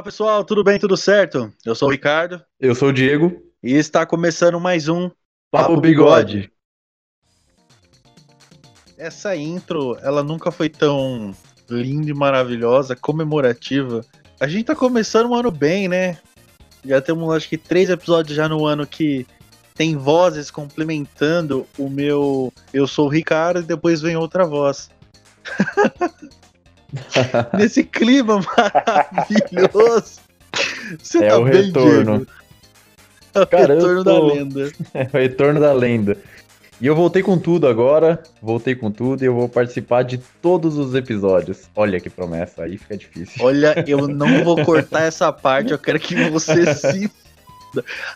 Olá pessoal, tudo bem, tudo certo? Eu sou o Ricardo. Eu sou o Diego. E está começando mais um Papo, Papo Bigode. Bigode. Essa intro, ela nunca foi tão linda e maravilhosa, comemorativa. A gente tá começando um ano bem, né? Já temos acho que três episódios já no ano que tem vozes complementando o meu Eu sou o Ricardo e depois vem outra voz. Nesse clima maravilhoso. Você é tá o bem, retorno. Diego? É o Cara, retorno tô... da lenda. É o retorno da lenda. E eu voltei com tudo agora, voltei com tudo e eu vou participar de todos os episódios. Olha que promessa, aí fica difícil. Olha, eu não vou cortar essa parte, eu quero que você se.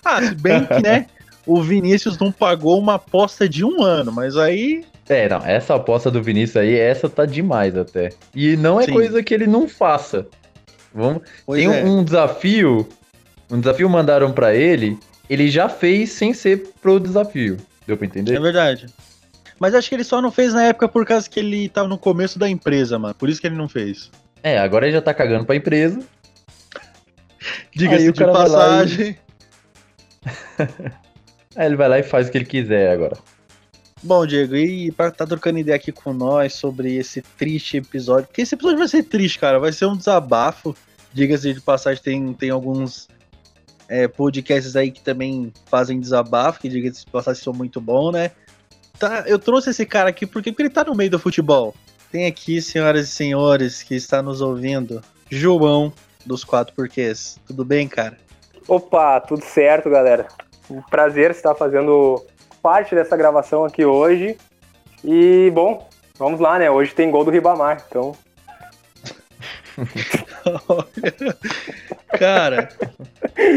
Ah, se bem que, né? O Vinícius não pagou uma aposta de um ano, mas aí. É, não, essa aposta do Vinícius aí, essa tá demais até. E não é Sim. coisa que ele não faça. Vamos... Tem é. um desafio, um desafio mandaram para ele, ele já fez sem ser pro desafio. Deu pra entender? É verdade. Mas acho que ele só não fez na época por causa que ele tava no começo da empresa, mano. Por isso que ele não fez. É, agora ele já tá cagando pra empresa. Diga-se de passagem. Aí ele vai lá e faz o que ele quiser agora. Bom, Diego, e pra tá trocando ideia aqui com nós sobre esse triste episódio, porque esse episódio vai ser triste, cara, vai ser um desabafo. Diga-se de passagem, tem, tem alguns é, podcasts aí que também fazem desabafo, que diga-se de passagem são muito bons, né? Tá, eu trouxe esse cara aqui porque, porque ele tá no meio do futebol. Tem aqui, senhoras e senhores, que está nos ouvindo, João dos Quatro Porquês. Tudo bem, cara? Opa, tudo certo, galera. Um prazer estar fazendo parte dessa gravação aqui hoje. E, bom, vamos lá, né? Hoje tem gol do Ribamar, então. Cara,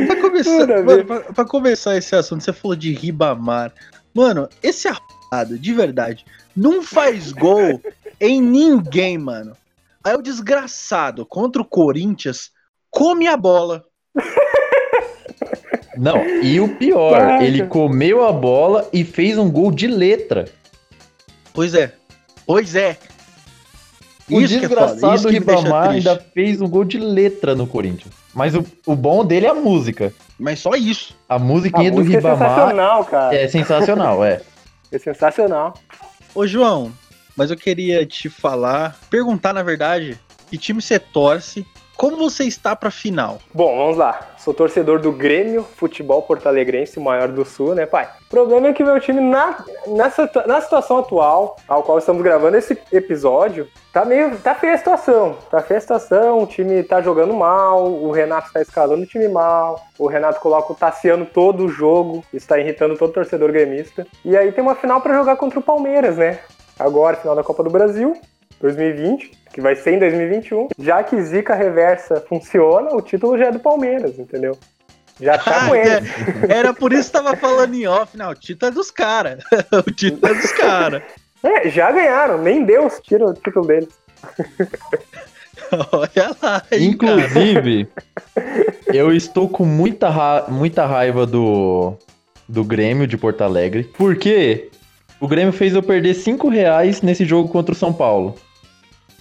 pra começar, mano, pra, pra, começar esse assunto, você falou de Ribamar. Mano, esse arrumado, de verdade, não faz gol em ninguém, mano. Aí o desgraçado contra o Corinthians come a bola. Não, e o pior, Caraca. ele comeu a bola e fez um gol de letra. Pois é. Pois é. O isso desgraçado que é Ribamar ainda fez um gol de letra no Corinthians. Mas o, o bom dele é a música. Mas só isso. A musiquinha a do música Ribamar. É sensacional, cara. É sensacional, é. É sensacional. Ô, João, mas eu queria te falar, perguntar na verdade, que time você torce como você está para a final? Bom, vamos lá. Sou torcedor do Grêmio Futebol Porto Alegrense, o maior do Sul, né, pai? O problema é que meu time, na, nessa, na situação atual, ao qual estamos gravando esse episódio, tá meio. tá feia a situação. Tá feia a situação, o time tá jogando mal, o Renato tá escalando o time mal, o Renato coloca o Tassiano todo o jogo, está irritando todo torcedor gremista. E aí tem uma final para jogar contra o Palmeiras, né? Agora, final da Copa do Brasil. 2020, que vai ser em 2021. Já que Zica reversa funciona, o título já é do Palmeiras, entendeu? Já tá ah, com ele. É. Era por isso que tava falando em off, não. O título é dos caras. o título é dos caras. É, já ganharam. Nem Deus tira o título deles. Olha lá. Aí, Inclusive, eu estou com muita, ra muita raiva do, do Grêmio de Porto Alegre. Porque o Grêmio fez eu perder 5 reais nesse jogo contra o São Paulo.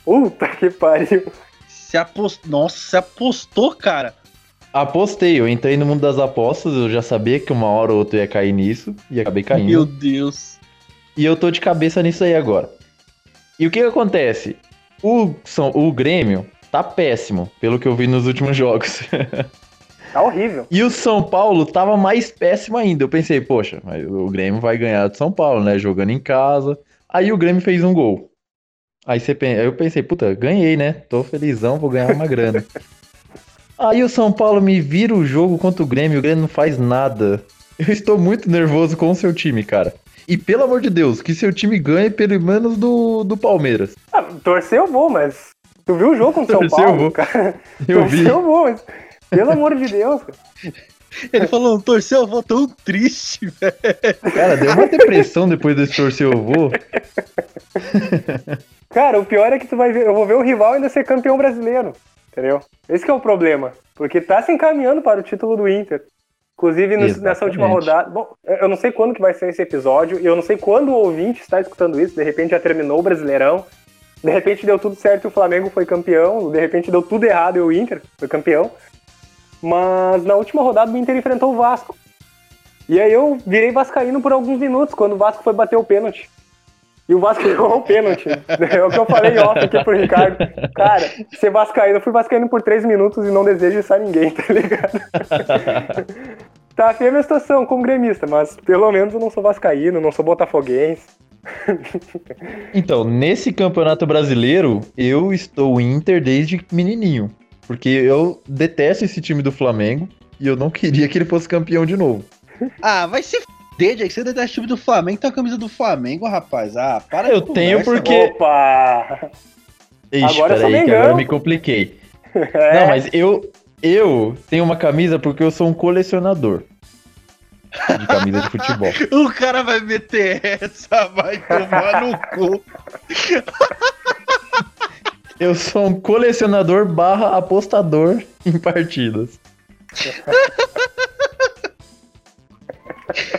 Puta que pariu. Se apostou. Nossa, você apostou, cara. Apostei, eu entrei no mundo das apostas, eu já sabia que uma hora ou outra ia cair nisso, e acabei caindo. Meu Deus. E eu tô de cabeça nisso aí agora. E o que, que acontece? O, São, o Grêmio tá péssimo, pelo que eu vi nos últimos jogos. Tá horrível. E o São Paulo tava mais péssimo ainda. Eu pensei, poxa, o Grêmio vai ganhar do São Paulo, né? Jogando em casa. Aí o Grêmio fez um gol. Aí, você, aí eu pensei, puta, ganhei, né? Tô felizão, vou ganhar uma grana. Aí o São Paulo me vira o jogo contra o Grêmio, o Grêmio não faz nada. Eu estou muito nervoso com o seu time, cara. E pelo amor de Deus, que seu time ganhe pelo menos do, do Palmeiras. Ah, torcer eu vou, mas. Tu viu o jogo contra o São Paulo? Eu vou. Cara? Eu torcer vi. eu vou, mas. Pelo amor de Deus, cara. Ele falou, torceu eu vou tão triste, velho. Cara, deu uma depressão depois desse torcer eu vou. Cara, o pior é que tu vai ver, eu vou ver o rival ainda ser campeão brasileiro, entendeu? Esse é o problema, porque tá se encaminhando para o título do Inter. Inclusive no, nessa última rodada, bom, eu não sei quando que vai ser esse episódio, e eu não sei quando o ouvinte está escutando isso, de repente já terminou o Brasileirão, De repente deu tudo certo e o Flamengo foi campeão. De repente deu tudo errado e o Inter foi campeão. Mas na última rodada o Inter enfrentou o Vasco. E aí eu virei vascaíno por alguns minutos, quando o Vasco foi bater o pênalti. E o Vasco errou o pênalti. É o que eu falei off aqui pro Ricardo. Cara, ser vascaíno, eu fui vascaíno por três minutos e não desejo isso a ninguém, tá ligado? tá feia a minha situação como gremista, mas pelo menos eu não sou vascaíno, não sou botafoguense. Então, nesse campeonato brasileiro, eu estou Inter desde menininho. Porque eu detesto esse time do Flamengo e eu não queria que ele fosse campeão de novo. Ah, vai se fuder, Jake. Você detesta o time do Flamengo, tem a camisa do Flamengo, rapaz. Ah, para Eu tenho conversa. porque. Opa! Ixi, Agora eu peraí, que agora eu me compliquei. É, Não, mas eu, eu tenho uma camisa porque eu sou um colecionador de camisa de futebol. O cara vai meter essa, vai tomar no cu. Eu sou um colecionador barra apostador em partidas.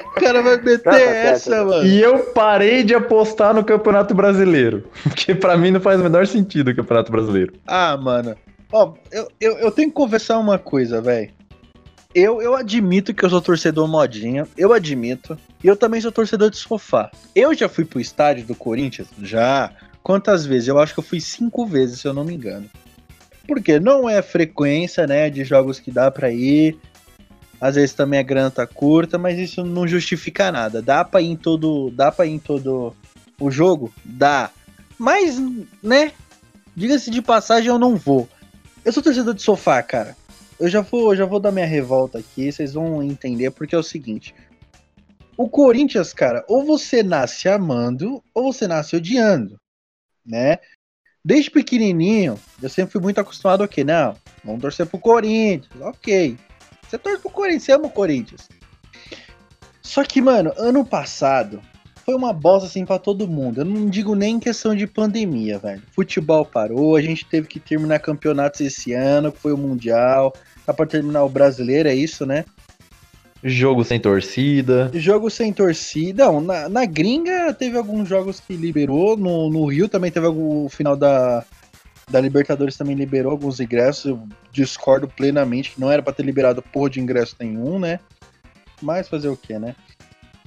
O cara vai meter Tá, tá certo, essa, tá. mano. E eu parei de apostar no Campeonato Brasileiro. Porque pra mim não faz o menor sentido o Campeonato Brasileiro. Ah, mano. Ó, eu, eu, eu tenho que conversar uma coisa, velho. Eu, eu admito que eu sou torcedor modinha, eu admito. E eu também sou torcedor de sofá. Eu já fui pro estádio do Corinthians? Já. Quantas vezes? Eu acho que eu fui cinco vezes, se eu não me engano. Porque não é frequência, né, de jogos que dá pra ir. Às vezes também a grana tá curta, mas isso não justifica nada. Dá pra ir em todo, dá para ir em todo o jogo? Dá. Mas, né, diga-se de passagem, eu não vou. Eu sou torcedor de sofá, cara. Eu já vou, já vou dar minha revolta aqui, vocês vão entender, porque é o seguinte. O Corinthians, cara, ou você nasce amando, ou você nasce odiando, né? Desde pequenininho, eu sempre fui muito acostumado a quê? Não, vamos torcer pro Corinthians, ok. Você torce pro Corinthians, você ama o Corinthians. Só que, mano, ano passado foi uma bosta assim pra todo mundo. Eu não digo nem em questão de pandemia, velho. Futebol parou, a gente teve que terminar campeonatos esse ano, que foi o Mundial. Tá pra terminar o brasileiro, é isso, né? Jogo sem torcida. Jogo sem torcida. Não, na, na gringa teve alguns jogos que liberou. No, no Rio também teve o final da, da Libertadores também liberou alguns ingressos. Eu discordo plenamente que não era pra ter liberado porra de ingresso nenhum, né? Mas fazer o que, né?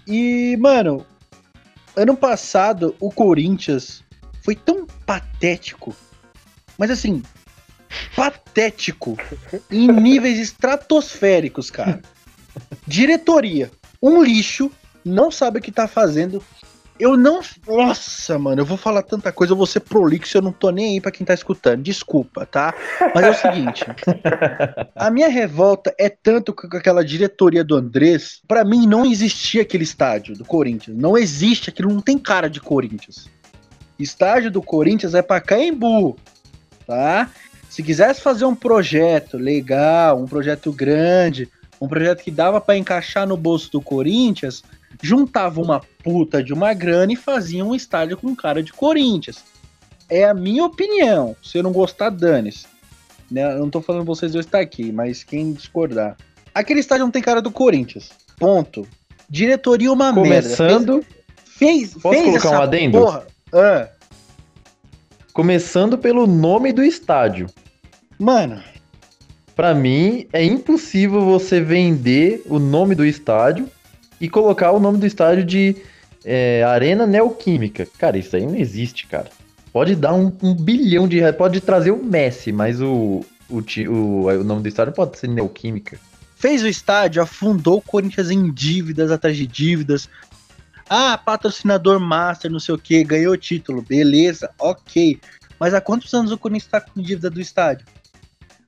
E, mano, ano passado o Corinthians foi tão patético. Mas assim, patético em níveis estratosféricos, cara. Diretoria, um lixo, não sabe o que tá fazendo. Eu não. Nossa, mano, eu vou falar tanta coisa, eu vou ser prolixo, eu não tô nem aí pra quem tá escutando. Desculpa, tá? Mas é o seguinte: a minha revolta é tanto com aquela diretoria do Andrés. Pra mim, não existia aquele estádio do Corinthians. Não existe, aquilo não tem cara de Corinthians. Estádio do Corinthians é pra Caembu, tá? Se quisesse fazer um projeto legal, um projeto grande, um projeto que dava pra encaixar no bolso do Corinthians, juntava uma puta de uma grana e fazia um estádio com cara de Corinthians. É a minha opinião. Se eu não gostar, dane-se. Né? Eu não tô falando vocês dois estar aqui, mas quem discordar. Aquele estádio não tem cara do Corinthians. Ponto. Diretoria uma Começando, merda. Fez, Posso fez colocar essa um adendo? porra. Ah, começando pelo nome do estádio. mano, Pra mim, é impossível você vender o nome do estádio e colocar o nome do estádio de é, Arena Neoquímica. Cara, isso aí não existe, cara. Pode dar um, um bilhão de reais, pode trazer o Messi, mas o, o, o, o nome do estádio pode ser Neoquímica. fez o estádio, afundou o Corinthians em dívidas atrás de dívidas. Ah, patrocinador master, não sei o que, ganhou o título, beleza, ok. Mas há quantos anos o Corinthians está com dívida do estádio?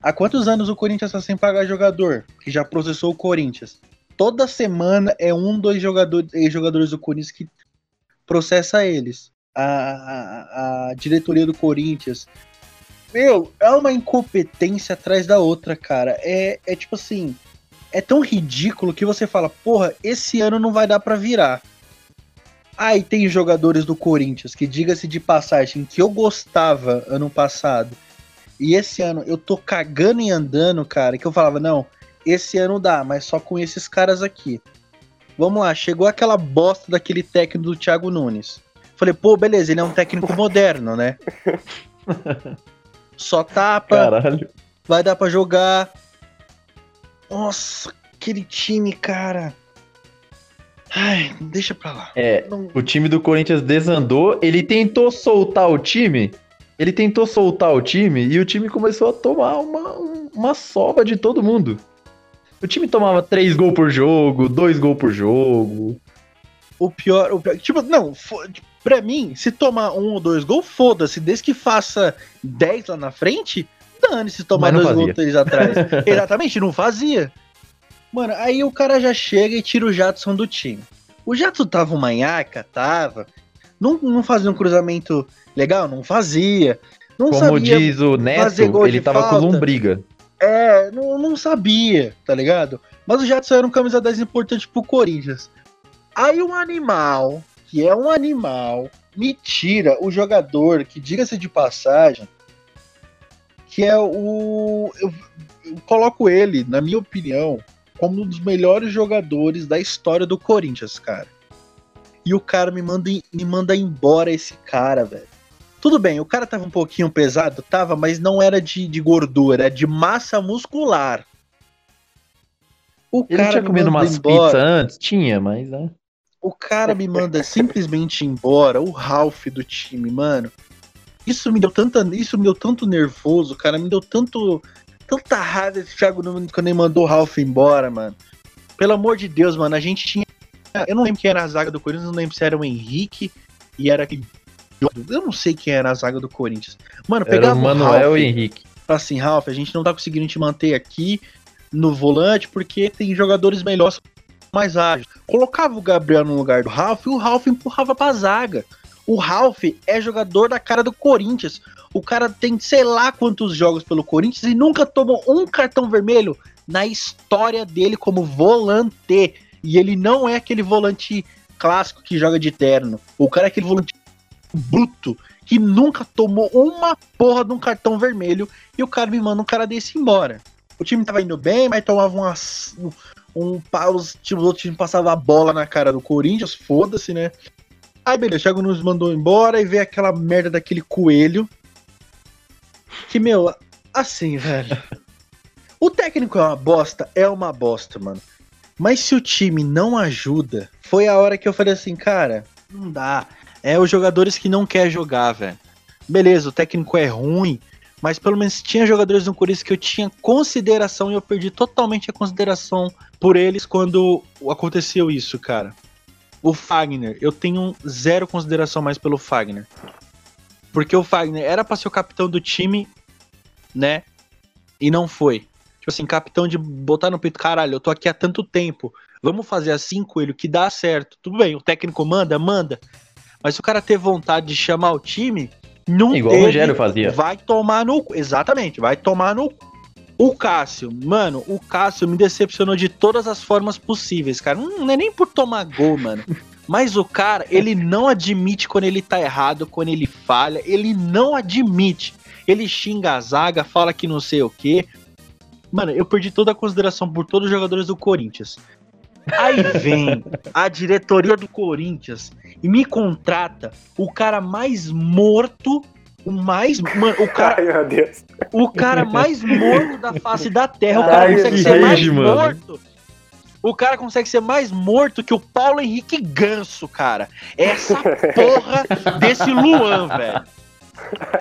Há quantos anos o Corinthians está sem pagar jogador? Que já processou o Corinthians. Toda semana é um, dois jogadores, jogadores do Corinthians que processa eles. A, a, a diretoria do Corinthians. Meu, é uma incompetência atrás da outra, cara. É, é tipo assim é tão ridículo que você fala, porra, esse ano não vai dar pra virar. Aí tem jogadores do Corinthians que, diga-se de passagem, que eu gostava ano passado, e esse ano eu tô cagando e andando, cara, que eu falava, não, esse ano dá, mas só com esses caras aqui. Vamos lá, chegou aquela bosta daquele técnico do Thiago Nunes. Falei, pô, beleza, ele é um técnico moderno, né? Só tapa, Caralho. vai dar pra jogar. Nossa, aquele time, cara. Ai, deixa pra lá. É, Não- o time do Corinthians desandou, ele tentou soltar o time, ele tentou soltar o time e o time começou a tomar uma, um- uma sova de todo mundo. O time tomava três gols por jogo, dois gols por jogo. O pior, o pior- tipo, não, pra mim, se tomar um ou dois gols, foda-se, desde que faça 10 lá na frente, dane-se tomar dois fazia. gols três atrás. Exatamente, não fazia. Mano, aí o cara já chega e tira o Jadson do time. O Jadson tava uma nhaca, tava. Não, não fazia um cruzamento legal? Não fazia. Não Como diz o Neto, ele tava com falta. lombriga. É, não, não sabia, tá ligado? Mas o Jadson era um camisa 10 importante pro Corinthians. Aí um animal, que é um animal, me tira o jogador que, diga-se de passagem, que é o. Eu, eu coloco ele, na minha opinião, como um dos melhores jogadores da história do Corinthians, cara. E o cara me manda, me manda embora esse cara, velho. Tudo bem, o cara tava um pouquinho pesado, tava, mas não era de, de gordura, era de massa muscular. O Ele tinha me comido umas pizzas antes? Tinha, mas né? O cara me manda simplesmente embora, o Ralph do time, mano. Isso me deu tanta, isso me deu tanto nervoso, cara, me deu tanto tanta raiva esse Thiago Nunes quando ele mandou o Ralph embora, mano. Pelo amor de Deus, mano, a gente tinha eu não lembro quem era a zaga do Corinthians, não lembro se era o Henrique e era aquele eu não sei quem era a zaga do Corinthians. Mano, Era pegava o o Manuel Ralph, e Henrique. Assim, Ralf, a gente não tá conseguindo te manter aqui no volante porque tem jogadores melhores mais ágeis. Colocava o Gabriel no lugar do Ralf e o Ralf empurrava pra zaga. O Ralf é jogador da cara do Corinthians. O cara tem sei lá quantos jogos pelo Corinthians e nunca tomou um cartão vermelho na história dele como volante. E ele não é aquele volante clássico que joga de terno. O cara é aquele volante bruto que nunca tomou uma porra de um cartão vermelho e o cara me manda um cara desse embora. O time tava indo bem, mas tomava umas, um, um os, tipo, os outros times passavam a bola na cara do Corinthians, foda-se, né? Aí beleza, Thiago nos mandou embora e veio aquela merda daquele coelho. Que, meu, assim, velho. O técnico é uma bosta, é uma bosta, mano. Mas se o time não ajuda, foi a hora que eu falei assim, cara, não dá. É os jogadores que não quer jogar, velho. Beleza, o técnico é ruim, mas pelo menos tinha jogadores no Corinthians que eu tinha consideração e eu perdi totalmente a consideração por eles quando aconteceu isso, cara. O Fagner, eu tenho zero consideração mais pelo Fagner. Porque o Fagner era pra ser o capitão do time, né? E não foi. Tipo assim, capitão de botar no peito, caralho, eu tô aqui há tanto tempo. Vamos fazer assim, Coelho, que dá certo. Tudo bem, o técnico manda, manda. Mas se o cara ter vontade de chamar o time, não Igual teve, o Rogério fazia. Vai tomar no. Exatamente, vai tomar no. O Cássio, mano, o Cássio me decepcionou de todas as formas possíveis, cara. Não é nem por tomar gol, mano. Mas o cara, ele não admite quando ele tá errado, quando ele falha. Ele não admite. Ele xinga a zaga, fala que não sei o quê. Mano, eu perdi toda a consideração por todos os jogadores do Corinthians. Aí vem a diretoria do Corinthians e me contrata o cara mais morto, o mais. Mano, o cara, Ai, meu Deus. o cara mais morto da face da terra. O cara Ai, consegue que ser mais rage, mano. morto. O cara consegue ser mais morto que o Paulo Henrique Ganso, cara. Essa porra desse Luan, velho.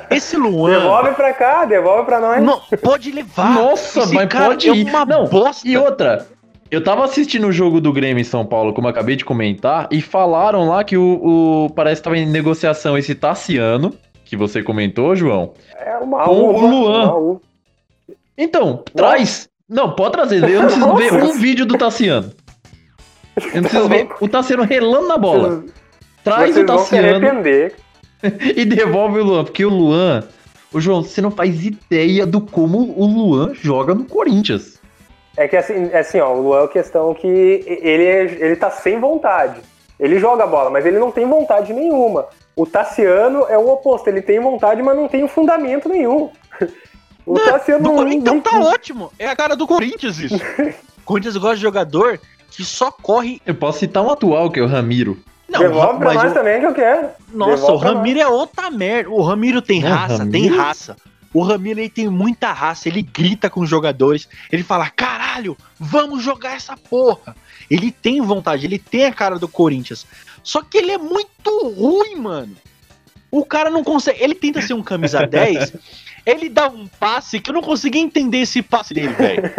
Esse Luan. Devolve pra cá, devolve pra nós. Não, pode levar. Nossa, Esse mas cara pode é ir. uma Não, bosta. E outra, eu tava assistindo o jogo do Grêmio em São Paulo, como eu acabei de comentar, e falaram lá que o, o parece que tava em negociação esse Tassiano, que você comentou, João. É uma Com o Luan. uma. Então, traz. Não, pode trazer. Eu não preciso ver Nossa. um vídeo do Tassiano. Eu não preciso ver o Tassiano relando na bola. Traz Vocês o Tassiano e devolve o Luan, porque o Luan. O João, você não faz ideia do como o Luan joga no Corinthians. É que assim, é assim, ó, o Luan é uma questão que ele, é- ele tá sem vontade. Ele joga a bola, mas ele não tem vontade nenhuma. O Tassiano é o oposto, ele tem vontade, mas não tem fundamento nenhum. O Tassiano Do não, Corinthians, então não- tá ótimo. É a cara do Corinthians isso. O Corinthians gosta de jogador que só corre. Eu posso citar um atual, que é o Ramiro. Não, Devolve pra nós o- também que eu quero. Nossa, Devolve o Ramiro é outra merda. O Ramiro tem É, raça, Ramiro? tem raça. O Ramiro ele tem muita raça, ele grita com os jogadores, ele fala: caralho, vamos jogar essa porra. Ele tem vontade, ele tem a cara do Corinthians. Só que ele é muito ruim, mano. O cara não consegue. Ele tenta ser um camisa 10, ele dá um passe que eu não consegui entender esse passe dele, velho.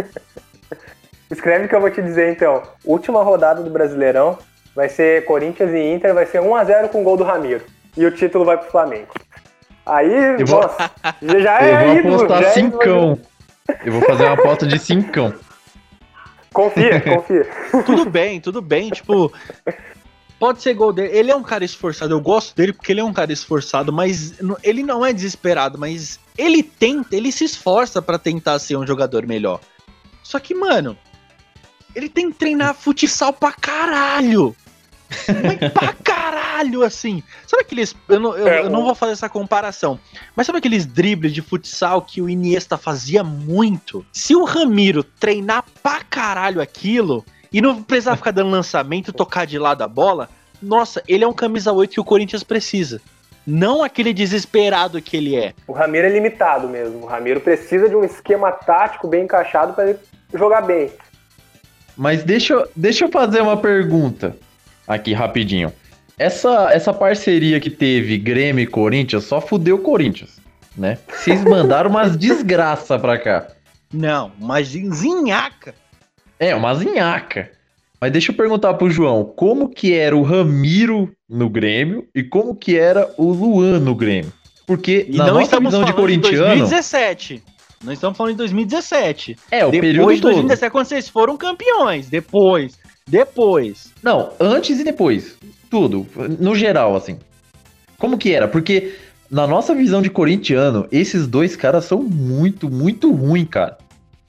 Escreve que eu vou te dizer então. Última rodada do Brasileirão vai ser Corinthians e Inter, vai ser 1x0 com gol do Ramiro. E o título vai pro Flamengo. Aí, Eu vou- nossa, já é eu vou ídolo, apostar é ídolo. cincão. Eu vou fazer uma aposta de cincão. Confia, confia. tudo bem, tudo bem, tipo. Pode ser gol dele. Ele é um cara esforçado. Eu gosto dele porque ele é um cara esforçado, mas ele não é desesperado, mas ele tenta, ele se esforça pra tentar ser um jogador melhor. Só que, mano, ele tem que treinar futsal pra caralho. Mas pra caralho, assim. Sabe aqueles. Eu não, eu, É, eu não vou fazer essa comparação. Mas sabe aqueles dribles de futsal que o Iniesta fazia muito? Se o Ramiro treinar pra caralho aquilo e não precisar ficar dando lançamento, tocar de lado a bola, nossa, ele é um camisa 8 que o Corinthians precisa. Não aquele desesperado que ele é. O Ramiro é limitado mesmo. O Ramiro precisa de um esquema tático bem encaixado para ele jogar bem. Mas deixa, deixa eu fazer uma pergunta aqui rapidinho. Essa, essa parceria que teve Grêmio e Corinthians só fudeu o Corinthians, né? Vocês mandaram umas desgraça pra cá. Não, mas zinhaca. É, uma zinhaca. Mas deixa eu perguntar pro João, como que era o Ramiro no Grêmio e como que era o Luan no Grêmio? Porque E na não nossa estamos visão de falando de corintiano, 2017. Não estamos falando de 2017. é o Depois período de todo. 2017, quando vocês foram campeões. Depois. Depois. Não, antes e depois. Tudo. No geral, assim. Como que era? Porque, na nossa visão de corintiano, esses dois caras são muito, muito ruins, cara.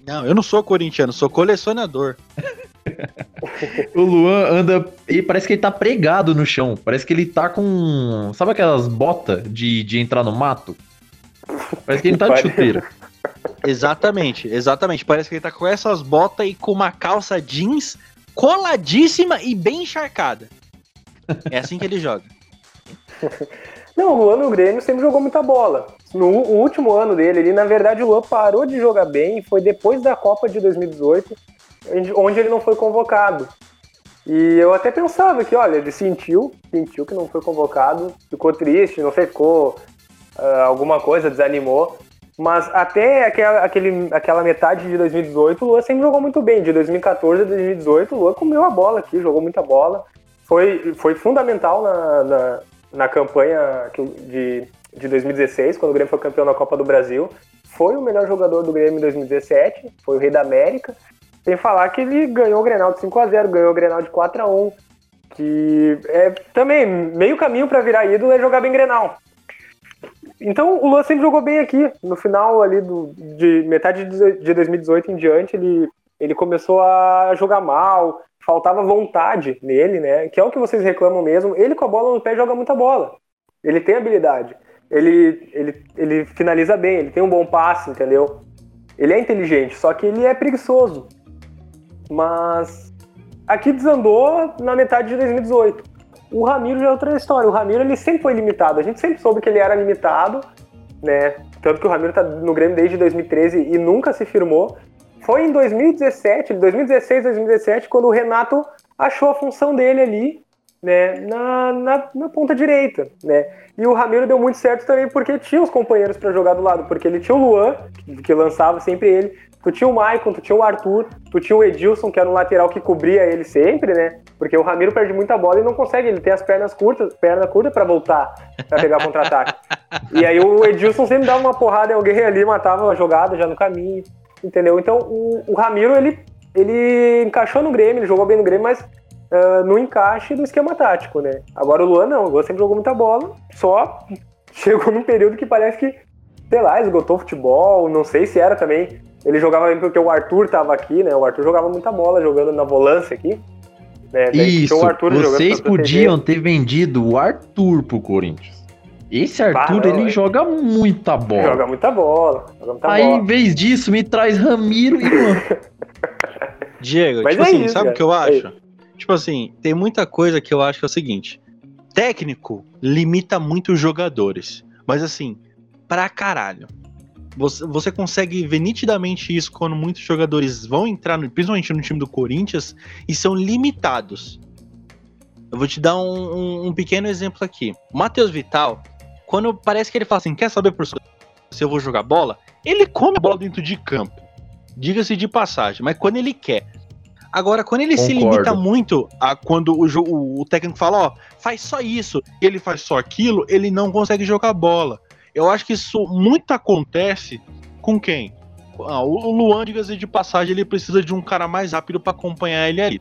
Não, eu não sou corintiano, sou colecionador. O Luan anda. Ele parece que ele tá pregado no chão. Parece que ele tá com. Sabe aquelas botas de, de entrar no mato? Parece que ele tá de chuteira. Exatamente, exatamente. Parece que ele tá com essas botas e com uma calça jeans coladíssima e bem encharcada. É assim que ele joga. Não, o Luan no Grêmio sempre jogou muita bola. No último ano dele, ele, na verdade, o Luan parou de jogar bem foi depois da Copa de 2018, onde- ele não foi convocado. E eu até pensava que, olha, ele sentiu, sentiu que não foi convocado, ficou triste, não ficou ah, alguma coisa, desanimou. Mas até aquela, aquele, aquela metade de 2018, o Luan sempre jogou muito bem. De 2014 a 2018, o Luan comeu a bola aqui, jogou muita bola. Foi, foi fundamental na, na, na campanha de, de 2016, quando o Grêmio foi campeão da Copa do Brasil. Foi o melhor jogador do Grêmio em 2017, foi o Rei da América. Sem falar que ele ganhou o Grenal de 5x0, ganhou o Grenal de 4x1. Que é também meio caminho para virar ídolo é jogar bem Grenal. Então o Luan sempre jogou bem aqui. No final ali do, de metade de de 2018 em diante, ele, ele começou a jogar mal, faltava vontade nele, né? Que é o que vocês reclamam mesmo. Ele com a bola no pé joga muita bola. Ele tem habilidade. Ele, ele, ele finaliza bem, ele tem um bom passe, entendeu? Ele é inteligente, só que ele é preguiçoso. Mas aqui desandou na metade de 2018. O Ramiro já é outra história. O Ramiro ele sempre foi limitado. A gente sempre soube que ele era limitado, né? Tanto que o Ramiro tá no Grêmio desde 2013 e nunca se firmou. Foi em 2017, 2016, 2017, quando o Renato achou a função dele ali, né, na, na, na ponta direita, né? E o Ramiro deu muito certo também porque tinha os companheiros para jogar do lado, porque ele tinha o Luan, que, que lançava sempre ele, tu tinha o Maicon, tu tinha o Arthur, tu tinha o Edilson, que era um lateral que cobria ele sempre, né? Porque o Ramiro perde muita bola e não consegue, ele tem as pernas curtas, perna curta para voltar, para pegar contra-ataque. E aí o Edilson sempre dava uma porrada em alguém ali, matava a jogada já no caminho, entendeu? Então o, o Ramiro, ele, ele encaixou no Grêmio, ele jogou bem no Grêmio, mas ah, no encaixe do esquema tático, né? Agora o Luan não, o Luan sempre jogou muita bola, só chegou num período que parece que, sei lá, esgotou o futebol, não sei se era também. Ele jogava bem porque o Arthur tava aqui, né? O Arthur jogava muita bola jogando na volância aqui. Né? Isso, vocês podiam ter vendido o Arthur pro Corinthians. Esse Arthur, ele é. joga muita bola. Joga muita bola, joga muita Aí, bola. em vez disso, me traz Ramiro e Luan. Diego, Mas tipo é assim, isso, sabe o que eu É acho? Tipo assim, tem muita coisa que eu acho que é o seguinte. técnico limita muito os jogadores. Mas assim, pra caralho. Você, você consegue ver nitidamente isso quando muitos jogadores vão entrar, no, principalmente no time do Corinthians, e são limitados. Eu vou te dar um, um, um pequeno exemplo aqui. O Matheus Vital, quando parece que ele fala assim, quer saber, professor, se eu vou jogar bola? Ele come a bola dentro de campo. Diga-se de passagem, mas quando ele quer. Agora, quando ele se Concordo. limita muito a quando o, o- o técnico fala, ó, faz só isso, ele faz só aquilo, ele não consegue jogar bola. Eu acho que isso muito acontece com quem? Ah, o Luan, diga-se de passagem, ele precisa de um cara mais rápido pra acompanhar ele ali.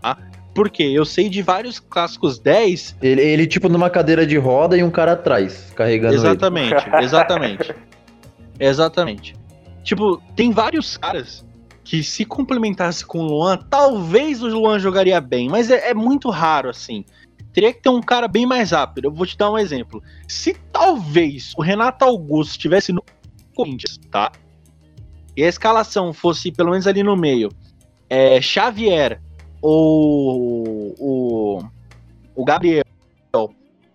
Tá? Por quê? Eu sei de vários clássicos 10 Ele, ele, tipo, numa cadeira de roda e um cara atrás, carregando ele. Exatamente, exatamente. exatamente. Tipo, tem vários caras que se complementasse com o Luan, talvez o Luan jogaria bem, mas é, é muito raro assim. Teria que ter um cara bem mais rápido. Eu vou te dar um exemplo. Se talvez o Renato Augusto estivesse no Corinthians, tá? E a escalação fosse pelo menos ali no meio, é, Xavier ou o, o Gabriel,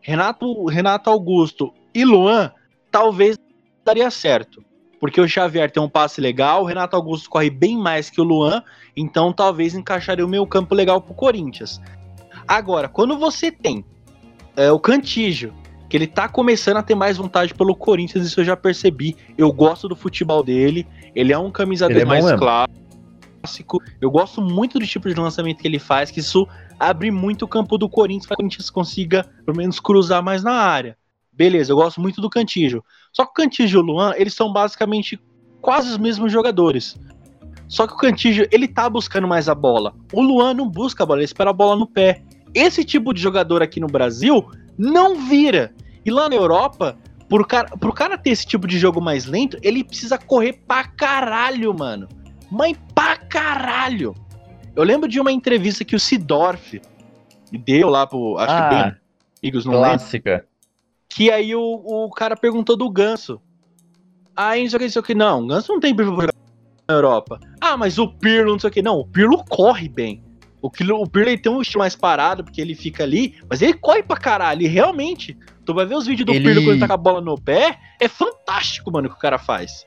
Renato, Renato Augusto e Luan, talvez daria certo. Porque o Xavier tem um passe legal, o Renato Augusto corre bem mais que o Luan, então talvez encaixaria o meio campo legal pro Corinthians. Agora, quando você tem é, o Cantígio, que ele tá começando a ter mais vontade pelo Corinthians, isso eu já percebi. Eu gosto do futebol dele, ele é um camisa Ele 10 é mais mesmo. clássico. Eu gosto muito do tipo de lançamento que ele faz, que isso abre muito o campo do Corinthians para que o Corinthians consiga, pelo menos, cruzar mais na área. Beleza, eu gosto muito do Cantígio. Só que o Cantígio e o Luan, eles são basicamente quase os mesmos jogadores. Só que o Cantígio, ele tá buscando mais a bola. O Luan não busca a bola, ele espera a bola no pé. Esse tipo de jogador aqui no Brasil não vira. E lá na Europa, pro cara, pro cara ter esse tipo de jogo mais lento, ele precisa correr pra caralho, mano. Mas pra caralho. Eu lembro de uma entrevista que o Sidorf deu lá pro. Acho que Ah, bem amigos, não lembro. Clássica. Que aí o, o cara perguntou do Ganso. Aí não sei o que, não sei o que. Não, o Ganso não tem perfil pra jogar na Europa. Ah, mas o Pirlo, não sei o que. Não, o Pirlo corre bem. O, Pirlo- o Pirlo ele tem um estilo mais parado, porque ele fica ali, mas ele corre pra caralho. E realmente, tu vai ver os vídeos do Ele- Pirlo quando ele tá com a bola no pé, é fantástico, mano, o que o cara faz.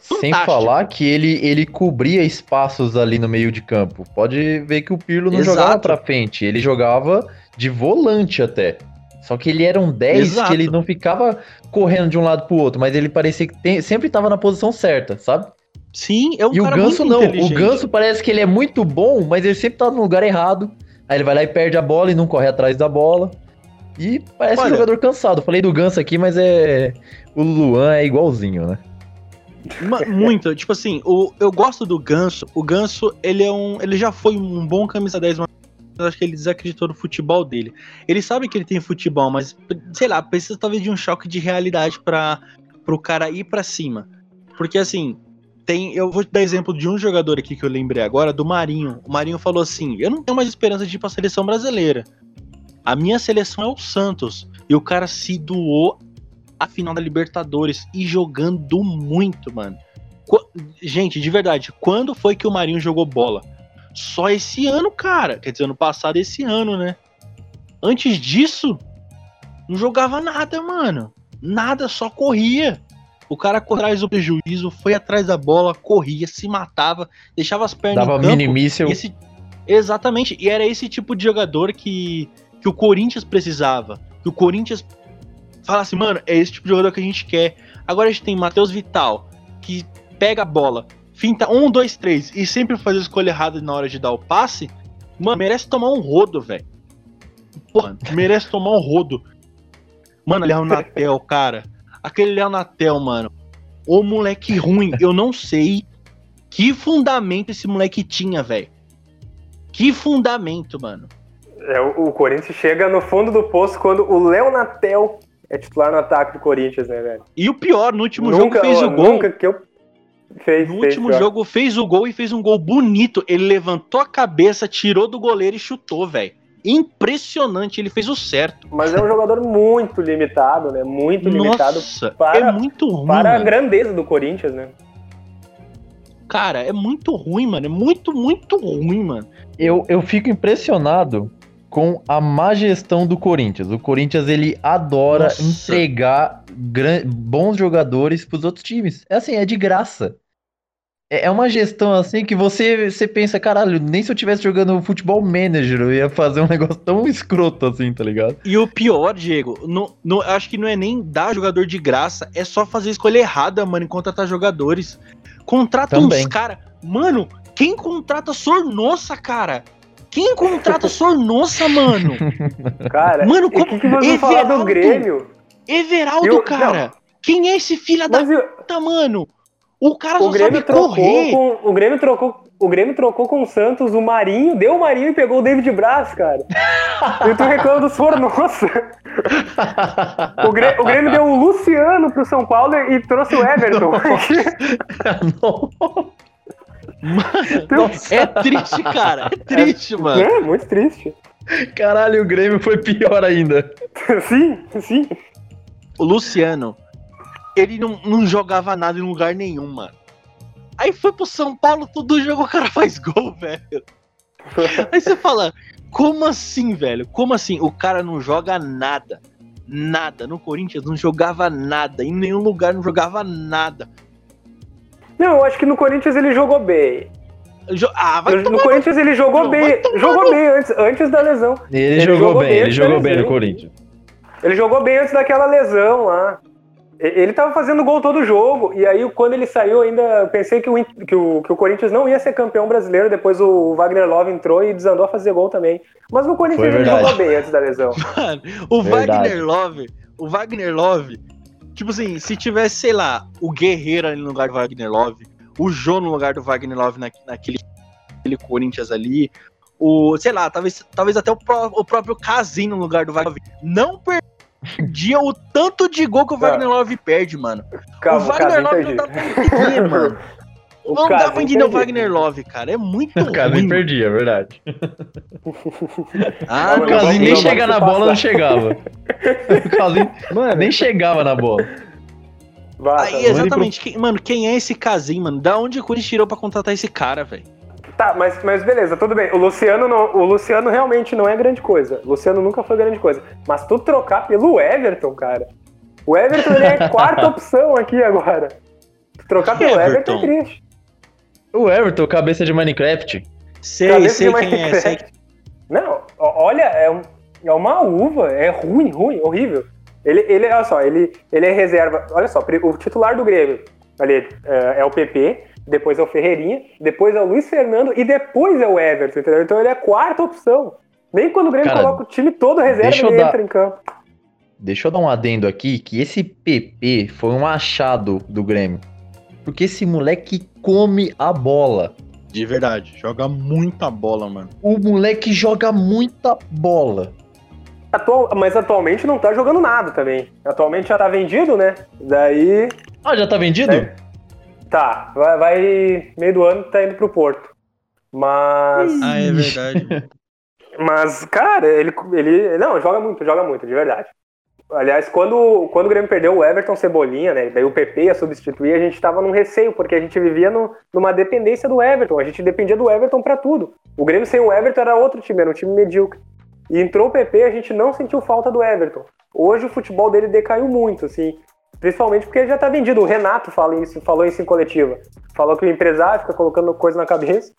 Sem Fantástico. falar que ele, ele cobria espaços ali no meio de campo. Pode ver que o Pirlo não Exato. jogava pra frente, ele jogava de volante até. Só que ele era um 10 Exato. que ele não ficava correndo de um lado pro outro, mas ele parecia que tem- sempre tava na posição certa, sabe? Sim, é um e o Ganso não. O. Ganso parece que ele é muito bom, mas ele sempre tá no lugar errado. Aí ele vai lá e perde a bola e não corre atrás da bola. E parece um Olha- jogador cansado. Falei do Ganso aqui, mas é. O Luan é igualzinho, né? Muito, tipo assim, o, eu gosto do Ganso. O Ganso, ele é um. Ele já foi um bom camisa 10, mas acho que ele desacreditou no futebol dele. Ele sabe que ele tem futebol, mas, sei lá, precisa talvez de um choque de realidade para pro cara ir pra cima. Porque assim, tem. Eu vou dar exemplo de um jogador aqui que eu lembrei agora, do Marinho. O Marinho falou assim: eu não tenho mais esperança de ir pra seleção brasileira. A minha seleção é o Santos. E o cara se doou a final da Libertadores e jogando muito, mano. Qu- Gente, de verdade, quando foi que o Marinho jogou bola? Só esse ano, cara. Quer dizer, ano passado, esse ano, né? Antes disso, não jogava nada, mano. Nada, só corria. O cara atrás do prejuízo, foi atrás da bola, corria, se matava, deixava as pernas Dava em campo. mini míssel. E esse- exatamente, e era esse tipo de jogador que, que o Corinthians precisava. Que o Corinthians falasse, mano, é esse tipo de jogador que a gente quer. Agora a gente tem Matheus Vital, que pega a bola, finta um, dois, três, e sempre faz a escolha errada na hora de dar o passe. Mano, merece tomar um rodo, velho. Porra, merece tomar um rodo. Mano, Léo Natel, cara. Aquele Léo Natel, mano. O moleque ruim, eu não sei que fundamento esse moleque tinha, velho. Que fundamento, mano. É, o, o Corinthians chega no fundo do poço quando o Léo Natel é titular no ataque do Corinthians, né, velho? E o pior, no último nunca, jogo fez ó, o gol. Nunca que eu fez, No fez, último pior. jogo fez o gol e fez um gol bonito. Ele levantou a cabeça, tirou do goleiro e chutou, velho. Impressionante, ele fez o certo. Mas é um jogador muito limitado, né? Muito limitado Nossa, para- é muito ruim, para a mano. grandeza do Corinthians, né? Cara, é muito ruim, mano. É muito, muito ruim, mano. Eu, eu fico impressionado com a má gestão do Corinthians. O Corinthians ele adora Nossa. entregar bons jogadores pros outros times. É assim, é de graça. É é uma gestão assim que você, você pensa, caralho, nem se eu tivesse jogando futebol manager eu ia fazer um negócio tão escroto assim, tá ligado? E o pior, Diego, não, não, acho que não é nem dar jogador de graça, é só fazer escolha errada, mano, em contratar jogadores. Contrata Também. uns cara. Mano, quem contrata Sornossa, cara? Quem contrata Sornossa, mano? Cara, Mano, e o como- que, vão falar do. Grêmio? Everaldo, Eu- cara. Quem é esse filho da eu- puta, mano? O cara o só Grêmio sabe trocou correr. com. O Grêmio trocou. O Grêmio trocou com o Santos o Marinho, deu o Marinho e pegou o David Braz, cara. e tu reclama do Sornossa. O Grêmio, o Grêmio deu o Luciano pro São Paulo e trouxe o Everton. Não. É triste, cara. É triste, mano. é, muito triste. Caralho, o Grêmio foi pior ainda. Sim, sim. O Luciano, ele não, não jogava nada em lugar nenhum, mano. Aí foi pro São Paulo, todo jogo o cara faz gol, velho. Aí você fala, como assim, velho? Como assim? O cara não joga nada. Nada. No Corinthians não jogava nada. Em nenhum lugar não jogava nada. Não, eu acho que no Corinthians ele jogou bem. Jo- Ah, vai No, tomar no Corinthians ele jogou Não, bem. Jogou bem antes, antes da lesão. Ele, Ele jogou, jogou bem, bem, ele jogou bem no. Corinthians. Ele jogou bem antes daquela lesão lá. Ele tava fazendo gol todo jogo. E aí, quando ele saiu, ainda eu pensei que o, que, o, que o Corinthians não ia ser campeão brasileiro. Depois o Wagner Love entrou e desandou a fazer gol também. Mas no Corinthians ele jogou bem antes da lesão. Mano, o Verdade. Wagner Love, o Wagner Love, tipo assim, se tivesse, sei lá, o Guerreiro ali no lugar do Wagner Love, o Jô no lugar do Wagner Love na, naquele, naquele Corinthians ali, o, sei lá, talvez, talvez até o, pró- o próprio Casim no lugar do Wagner Love, não perdia o tanto de gol que o Não. Wagner Love perde, mano. Calma, o Wagner Love perdi. não dá pra entender, mano. O não dá pra entender o. Wagner Love, cara. É muito O Casim ruim. perdia, é verdade. Ah, O Casim nem chegar na passar. bola, não chegava. O Casim Mano, nem chegava na bola. Aí, tá, exatamente. Quem- mano, quem é esse Casim, mano? Da onde o Corinthians tirou pra contratar esse cara, velho? Tá, mas, mas beleza, tudo bem. O Luciano, não- o Luciano realmente não é grande coisa. O Luciano nunca foi grande coisa. Mas tu trocar pelo Everton, cara. O Everton ele é a quarta opção aqui agora. Tu trocar pelo Everton, Everton? é triste. O Everton, cabeça de Minecraft. Sei, Cabeça sei de quem é. Minecraft. Sei... Não, olha, é, um- é uma uva, é ruim, ruim, horrível. Ele, ele, olha só, ele, ele é reserva. Olha só, o titular do Grêmio ali é, é o PP, depois é o Ferreirinha, depois é o Luiz Fernando e depois é o Everton, entendeu? Então ele é a quarta opção. Nem quando o Grêmio Cara, coloca o time todo reserva, ele dar- entra em campo. Deixa eu dar um adendo aqui, que esse PP foi um achado do Grêmio. Porque esse moleque come a bola. De verdade, joga muita bola, mano. O moleque joga muita bola. Atual, mas atualmente não tá jogando nada também. Atualmente já tá vendido, né? Daí. Ah, já tá vendido? É. Tá, vai, vai- meio do ano tá indo pro Porto. Mas. Ah, é verdade. Mas, cara, ele, ele. Não, joga muito, joga muito, de verdade. Aliás, quando, quando o Grêmio perdeu o Everton Cebolinha, né? Daí o PP ia substituir, a gente tava num receio, porque a gente vivia no- numa dependência do Everton. A gente dependia do Everton pra tudo. O Grêmio sem o Everton era outro time, era um time medíocre. E entrou o PP, a gente não sentiu falta do Everton. Hoje o futebol dele decaiu muito, assim. Principalmente porque ele já tá vendido. O Renato fala isso, falou isso em coletiva. Falou que o empresário fica colocando coisa na cabeça.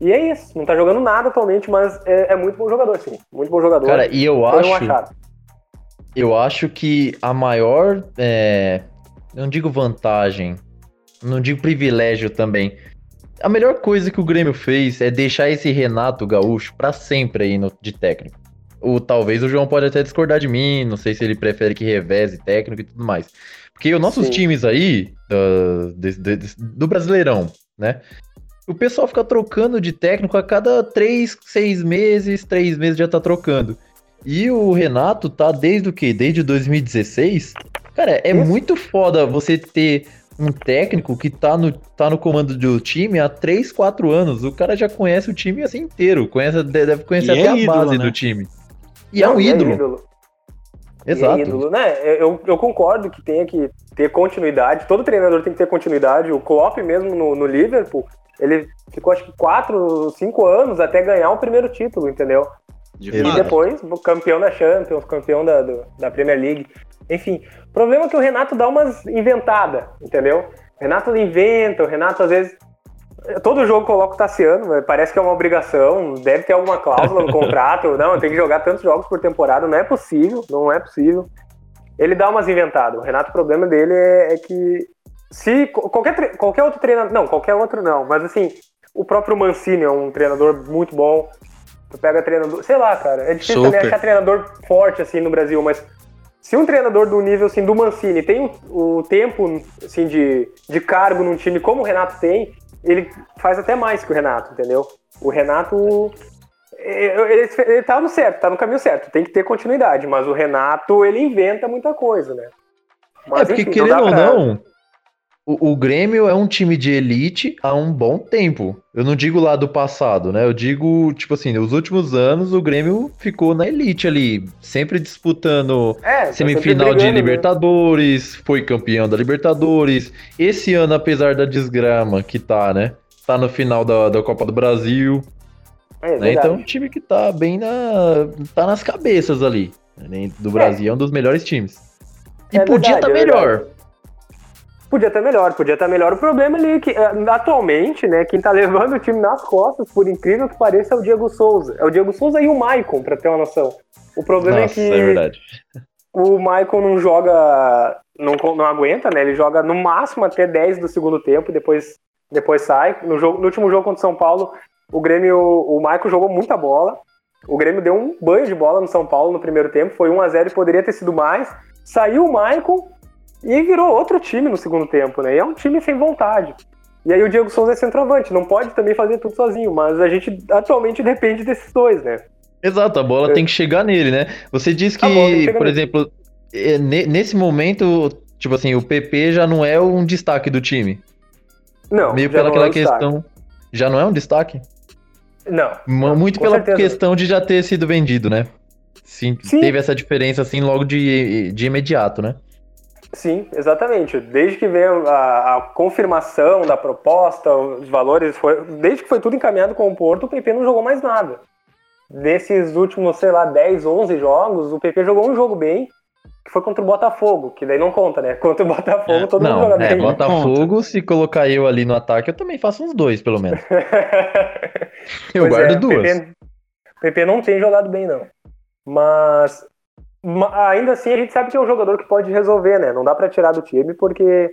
E é isso. Não tá jogando nada atualmente, mas é, é muito bom jogador, sim. Muito bom jogador. Cara, e eu um acho, achado. eu acho que a maior, é, não digo vantagem, não digo privilégio também. A melhor coisa que o Grêmio fez é deixar esse Renato Gaúcho pra sempre aí no, de técnico. O, talvez o João pode até discordar de mim, não sei se ele prefere que reveze técnico e tudo mais. Porque os nossos Sim. times aí, do, de- de- de- do Brasileirão, né? O pessoal fica trocando de técnico a cada três, seis meses, três meses já tá trocando. E o Renato tá desde o quê? Desde 2016? Cara, é muito foda você ter um técnico que tá no, tá no comando do time há 3, 4 anos. O cara já conhece o time assim inteiro. Conhece, deve conhecer E até é a ídolo, base né? do time. E é um ídolo. E é Exato. ídolo, né? Eu, eu concordo que tenha que ter continuidade. Todo treinador tem que ter continuidade. O Klopp mesmo no, no Liverpool, ele ficou acho que 4, 5 anos até ganhar o primeiro título, entendeu? De E fato. depois, campeão da Champions, campeão da, do- da Premier League. Enfim, o problema é que o Renato dá umas inventadas, entendeu? O Renato inventa, o Renato às vezes. Todo jogo coloca o Tassiano, parece que é uma obrigação, deve ter alguma cláusula no contrato. Não, tem que jogar tantos jogos por temporada, não é possível, não é possível. Ele dá umas inventadas. O Renato, o problema dele é, é que se qualquer, qualquer outro treinador. Não, qualquer outro não, mas assim, o próprio Mancini é um treinador muito bom. Tu pega treinador. Sei lá, cara. É difícil também achar treinador forte assim no Brasil, mas se um treinador do nível assim, do Mancini tem o, o tempo assim, de, de cargo num time como o Renato tem, ele faz até mais que o Renato, entendeu? O Renato. é, Ele, ele tá no certo, tá no caminho certo, tem que ter continuidade, mas o Renato ele inventa muita coisa, né? Mas, é porque, enfim, querendo dá ou não, o, o Grêmio é um time de elite há um bom tempo. Eu não digo lá do passado, né? Eu digo, tipo assim, nos últimos anos o Grêmio ficou na elite ali, sempre disputando É, tá semifinal de né? Libertadores, foi campeão da Libertadores. Esse ano, apesar da desgrama que tá, né? Tá no final da, da Copa do Brasil. É, né? Então, um time que tá bem na. tá nas cabeças ali. né? Do Brasil, é um dos melhores times. E É podia estar é melhor. Podia estar melhor, podia estar melhor. O problema ali é que, eh, atualmente, né, quem tá levando o time nas costas, por incrível que pareça, é o Diego Souza. É o Diego Souza e o Maicon, pra ter uma noção. O problema Nossa, é que é verdade. o Maicon não joga, não, não aguenta, né? Ele joga no máximo até 10 do segundo tempo, depois, depois sai. No, jogo, no último jogo contra o São Paulo, o Grêmio, o Maicon jogou muita bola. O Grêmio deu um banho de bola no São Paulo no primeiro tempo, foi 1 a 0 e poderia ter sido mais. Saiu o Maicon e virou outro time no segundo tempo, né? E é um time sem vontade. E aí o Diego Souza é centroavante, não pode também fazer tudo sozinho, mas a gente atualmente depende desses dois, né? Exato, a bola É. tem que chegar nele, né? Você diz tem que por nele. exemplo, é, ne- nesse momento, tipo assim, o PP já não é um destaque do time. Não, Meio pelaquela é um destaque. questão. Já não é um destaque? Não. Muito pela certeza. questão de já ter sido vendido, né? Sim, Sim. teve essa diferença assim logo de, de imediato, né? Sim, exatamente. Desde que veio a, a confirmação da proposta, os valores, foi, desde que foi tudo encaminhado com o Porto, o PP não jogou mais nada. Desses últimos, sei lá, 10, 11 jogos, o PP jogou um jogo bem, que foi contra o Botafogo, que daí não conta, né? Contra o Botafogo, É, todo mundo não, joga é, bem. Botafogo, se colocar eu ali no ataque, eu também faço uns dois, pelo menos. Eu Pois guardo é, duas. PP, PP não tem jogado bem, não. Mas ma- ainda assim a gente sabe que é um jogador que pode resolver, né? Não dá pra tirar do time, porque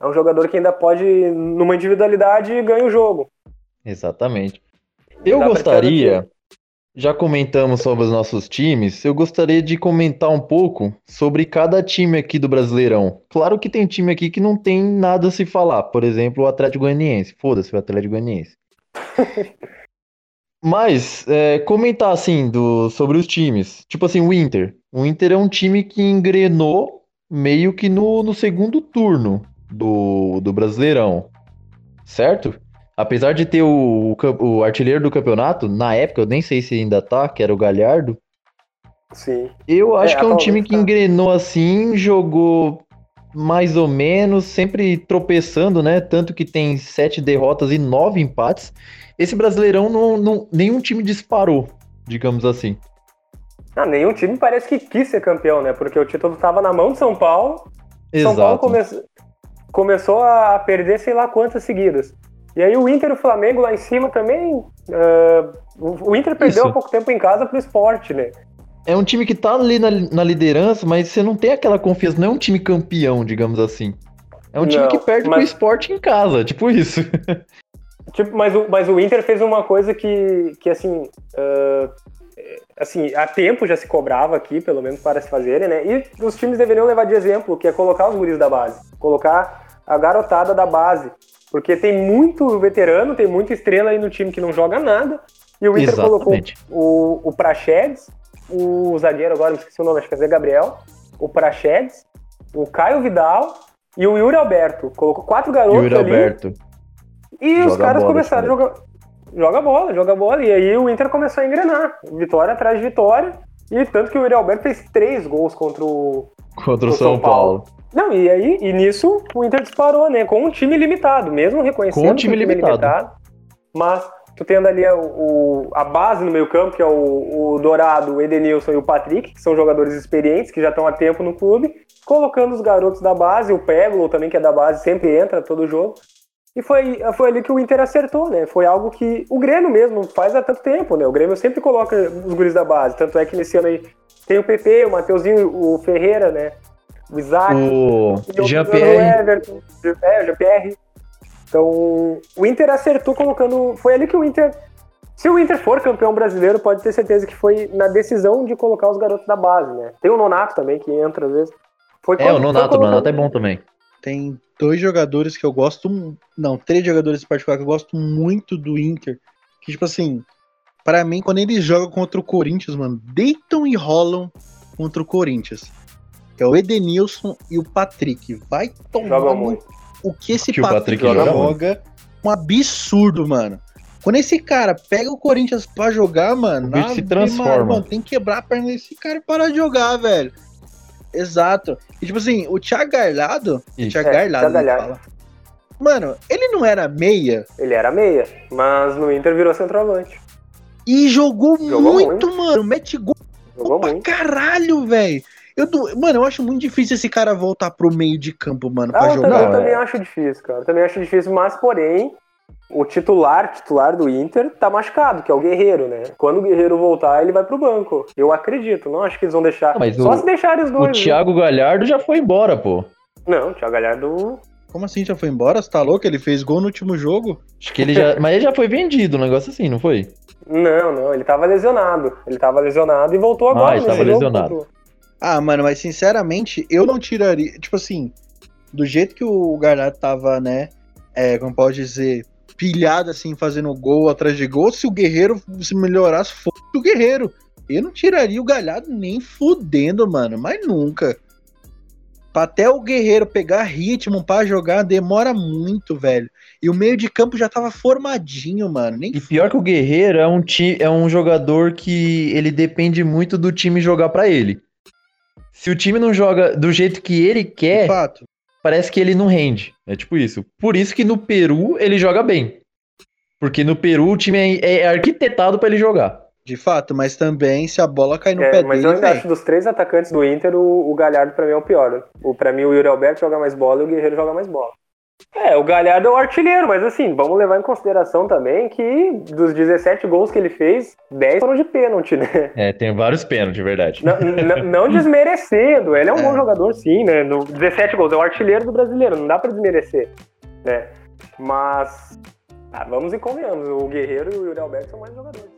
é um jogador que ainda pode, numa individualidade, ganha o jogo. Exatamente. Eu gostaria, já comentamos sobre os nossos times, eu gostaria de comentar um pouco sobre cada time aqui do Brasileirão. Claro que tem time aqui que não tem nada a se falar, por exemplo, o Atlético Goianiense. Foda-se o Atlético Goianiense. Mas, é, comentar assim do, sobre os times. Tipo assim, o Inter. O Inter é um time que engrenou meio que no, no segundo turno do, do Brasileirão. Certo? Apesar de ter o, o, o artilheiro do campeonato, na época, eu nem sei se ainda tá, que era o Galhardo. Sim. Eu acho É, que é um time que tá. engrenou assim, jogou mais ou menos, sempre tropeçando, né? Tanto que tem sete derrotas e nove empates. Esse Brasileirão, não, não- nenhum time disparou, digamos assim. Ah, nenhum time parece que quis ser campeão, né? Porque o título tava na mão de São Paulo. São Paulo Exato. come- começou a perder sei lá quantas seguidas. E aí o Inter e o Flamengo lá em cima também. o o Inter perdeu Isso. há pouco tempo em casa pro esporte, né? É um time que tá ali na, na liderança, mas você não tem aquela confiança, não é um time campeão, digamos assim. É um time Não, que perde mas- pro esporte em casa, tipo isso. Tipo, mas, o, mas o Inter fez uma coisa que, que assim, é, assim, há tempo já se cobrava aqui, pelo menos para se fazerem, né? E os times deveriam levar de exemplo, que é colocar os guris da base, colocar a garotada da base, porque tem muito veterano, tem muita estrela aí no time que não joga nada, e o Inter colocou Exatamente. o, o Praxedes, o zagueiro agora, me esqueci o nome, acho que é Zé Gabriel, o Praxedes, o Caio Vidal e o Yuri Alberto. Colocou quatro garotos Yuri ali. Alberto. E os Joga caras bola, começaram a jogar. Joga bola, joga bola. E aí o Inter começou a engrenar. Vitória atrás de vitória. E tanto que o Yuri Alberto fez três gols contra o. Contra o São São Paulo. Paulo. Não, e aí, e nisso o Inter disparou, né? Com um time limitado, mesmo reconhecendo Com um time que o limitado. mas tu tendo ali o, o- a base no meio campo, que é o, o Dourado, o Edenilson e o Patrick, que são jogadores experientes, que já estão há tempo no clube, colocando os garotos da base, o Peglo também, que é da base, sempre entra todo jogo. E foi, foi ali que o Inter acertou, né? Foi algo que o Grêmio mesmo faz há tanto tempo, né? O Grêmio sempre coloca os guris da base. Tanto é que nesse ano aí tem o PP, o Mateuzinho, o Ferreira, né? O Isaac. O o Jean-Pierre. Everton, é, o Jean-Pierre. Então, o Inter acertou colocando. Foi ali que o Inter. Se o Inter for campeão brasileiro, pode ter certeza que foi na decisão de colocar os garotos da base, né? Tem o Nonato também, que entra às vezes. Foi É, o Nonato, o Nonato é bom também. Tem dois jogadores que eu gosto. Não, três jogadores em particular que eu gosto muito do Inter. Que, tipo assim, pra mim, quando eles jogam contra o Corinthians, mano, deitam e rolam contra o Corinthians. Que é o Edenilson e o Patrick. Vai tomar Joga muito. O que esse Que Patrick, Patrick joga, joga um absurdo, mano. Quando esse cara pega o Corinthians pra jogar, mano, O se transforma. Mano, tem que quebrar a perna desse cara e parar de jogar, velho. Exato. E tipo assim, o Thiago Garlado, Isso. Thiago É, Garlado, Thiago Galhardo. Mano, ele não era meia Ele era meia, mas no Inter virou centroavante. e jogou, Jogou muito, mano. Mete gol Jogou pra muito. caralho, velho. Eu do... Mano, eu acho muito difícil esse cara voltar pro meio de campo, mano, pra Ah, eu jogar. também, eu também é. acho difícil, cara. Eu também acho difícil, mas porém, o titular, titular do Inter tá machucado, que é o Guerreiro, né? Quando o Guerreiro voltar, ele vai pro banco. Eu acredito, não acho que eles vão deixar. Não, mas Só o- se deixarem os O dois. viu? Thiago Galhardo já foi embora, pô. Não, o Thiago Galhardo. Como assim já foi embora? Você tá louco? Ele fez gol no último jogo? Acho que ele já. Mas ele já foi vendido, um negócio assim, não foi? Não, não, ele tava lesionado. Ele tava lesionado e voltou agora. ele nesse tava lesionado. o- Ah, mano, mas sinceramente, eu não tiraria. Tipo assim, do jeito que o Garnato tava, né? É, como pode dizer, pilhado assim, fazendo gol atrás de gol, se o Guerreiro se melhorasse, fosse o Guerreiro. Eu não tiraria o Galhardo nem fudendo, mano, mas nunca. Pra até o Guerreiro pegar ritmo pra jogar, demora muito, velho. E o meio de campo já tava formadinho, mano. Nem E pior que o Guerreiro é um, ti, é um jogador que ele depende muito do time jogar pra ele. Se o time não joga do jeito que ele de quer, fato. parece que ele não rende. É tipo isso. Por isso que no Peru ele joga bem. Porque no Peru o time é, é arquitetado pra ele jogar. De fato, mas também se a bola cair no É, pé mas dele, eu ainda acho dos três atacantes do Inter, o, o Galhardo pra mim é o pior. O, pra mim o Yuri Alberto joga mais bola e o Guerreiro joga mais bola. É, o Galhardo é o artilheiro, mas assim, vamos levar em consideração também que dos 17 gols que ele fez, 10 foram de pênalti, né? É, tem vários pênaltis, de verdade. Não, não- desmerecendo, ele é um É. bom jogador sim, né? No 17 gols, é o artilheiro do brasileiro, não dá pra desmerecer, né? Mas, ah, vamos e convenhamos, o Guerreiro e o Yuri Alberto são mais jogadores.